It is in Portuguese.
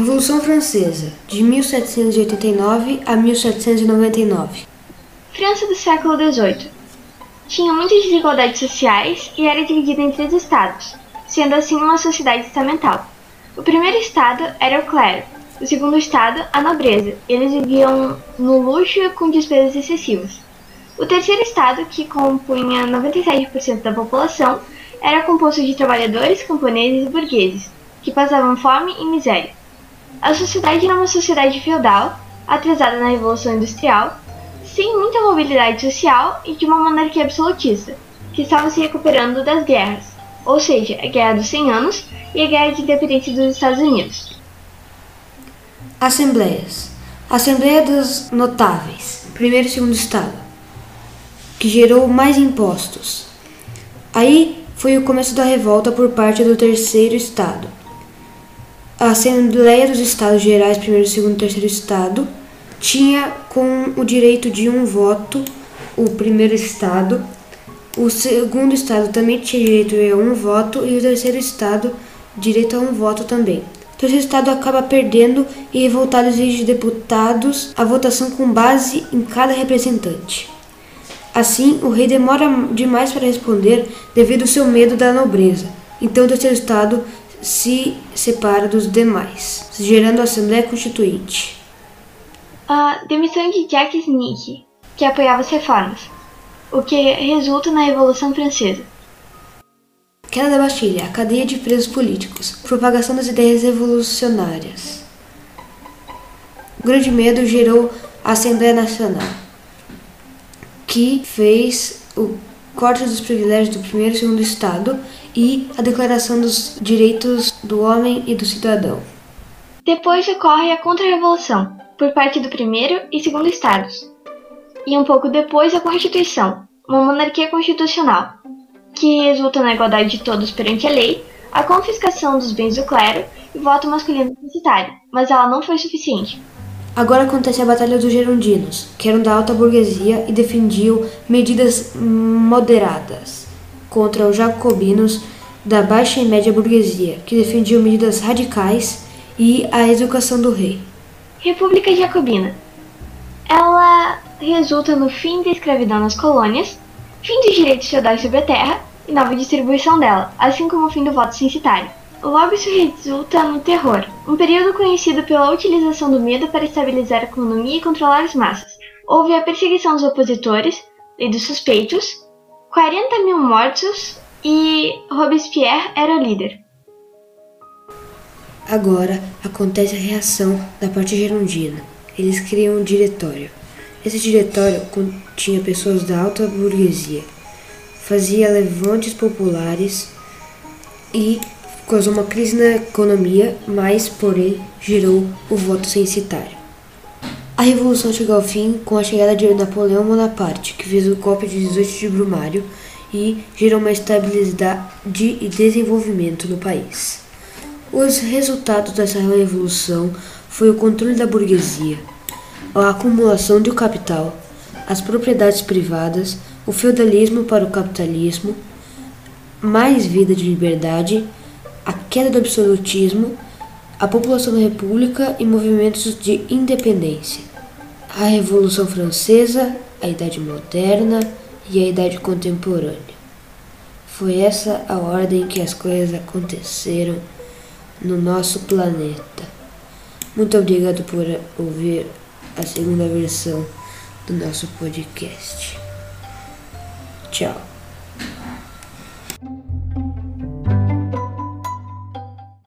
Revolução Francesa, de 1789 a 1799. França do século XVIII. Tinha muitas desigualdades sociais e era dividida em três estados, sendo assim uma sociedade estamental. O primeiro estado era o clero, o segundo estado, a nobreza. Eles viviam no luxo com despesas excessivas. O terceiro estado, que compunha 97% da população, era composto de trabalhadores, camponeses e burgueses, que passavam fome e miséria. A sociedade era uma sociedade feudal, atrasada na Revolução Industrial, sem muita mobilidade social e de uma monarquia absolutista, que estava se recuperando das guerras, ou seja, a Guerra dos 100 Anos e a Guerra de Independência dos Estados Unidos. Assembleias. Assembleia dos Notáveis, primeiro e segundo estado, que gerou mais impostos. Aí foi o começo da revolta por parte do terceiro estado. A Assembleia dos Estados Gerais, primeiro, segundo terceiro estado, tinha com o direito de um voto o primeiro estado, o segundo estado também tinha direito a um voto e o terceiro estado direito a um voto também. O terceiro estado acaba perdendo e revoltado exige deputados a votação com base em cada representante. Assim, o rei demora demais para responder devido ao seu medo da nobreza. Então, o terceiro estado se separa dos demais, gerando a Assembleia Constituinte. A demissão de Jacques Nick, que apoiava as reformas, o que resulta na Revolução Francesa. Queda da Bastilha, a cadeia de presos políticos, propagação das ideias revolucionárias. O grande medo gerou a Assembleia Nacional, que fez o corte dos privilégios do primeiro e segundo Estado e a Declaração dos Direitos do Homem e do Cidadão. Depois ocorre a Contra-Revolução, por parte do primeiro e segundo estados, e um pouco depois a Constituição, uma monarquia constitucional, que resulta na igualdade de todos perante a lei, a confiscação dos bens do clero e voto masculino necessário, mas ela não foi suficiente. Agora acontece a Batalha dos Gerondinos, que eram da alta burguesia e defendiam medidas moderadas contra os jacobinos da baixa e média burguesia, que defendiam medidas radicais e a educação do rei. República Jacobina. Ela resulta no fim da escravidão nas colônias, fim dos direitos feudais sobre a terra e nova distribuição dela, assim como o fim do voto censitário. Logo isso resulta no terror, um período conhecido pela utilização do medo para estabilizar a economia e controlar as massas. Houve a perseguição dos opositores, lei dos suspeitos, 40 mil mortos e Robespierre era líder. Agora acontece a reação da parte gerondina. Eles criam um diretório. Esse diretório continha pessoas da alta burguesia, fazia levantes populares e causou uma crise na economia, mas, porém, gerou o voto censitário. A revolução chegou ao fim com a chegada de Napoleão Bonaparte, que fez o golpe de 18 de Brumário e gerou uma estabilidade e desenvolvimento no país. Os resultados dessa revolução foi o controle da burguesia, a acumulação do capital, as propriedades privadas, o feudalismo para o capitalismo, mais vida de liberdade, a queda do absolutismo, a população da república e movimentos de independência. A Revolução Francesa, a Idade Moderna e a Idade Contemporânea. Foi essa a ordem que as coisas aconteceram no nosso planeta. Muito obrigado por ouvir a segunda versão do nosso podcast. Tchau.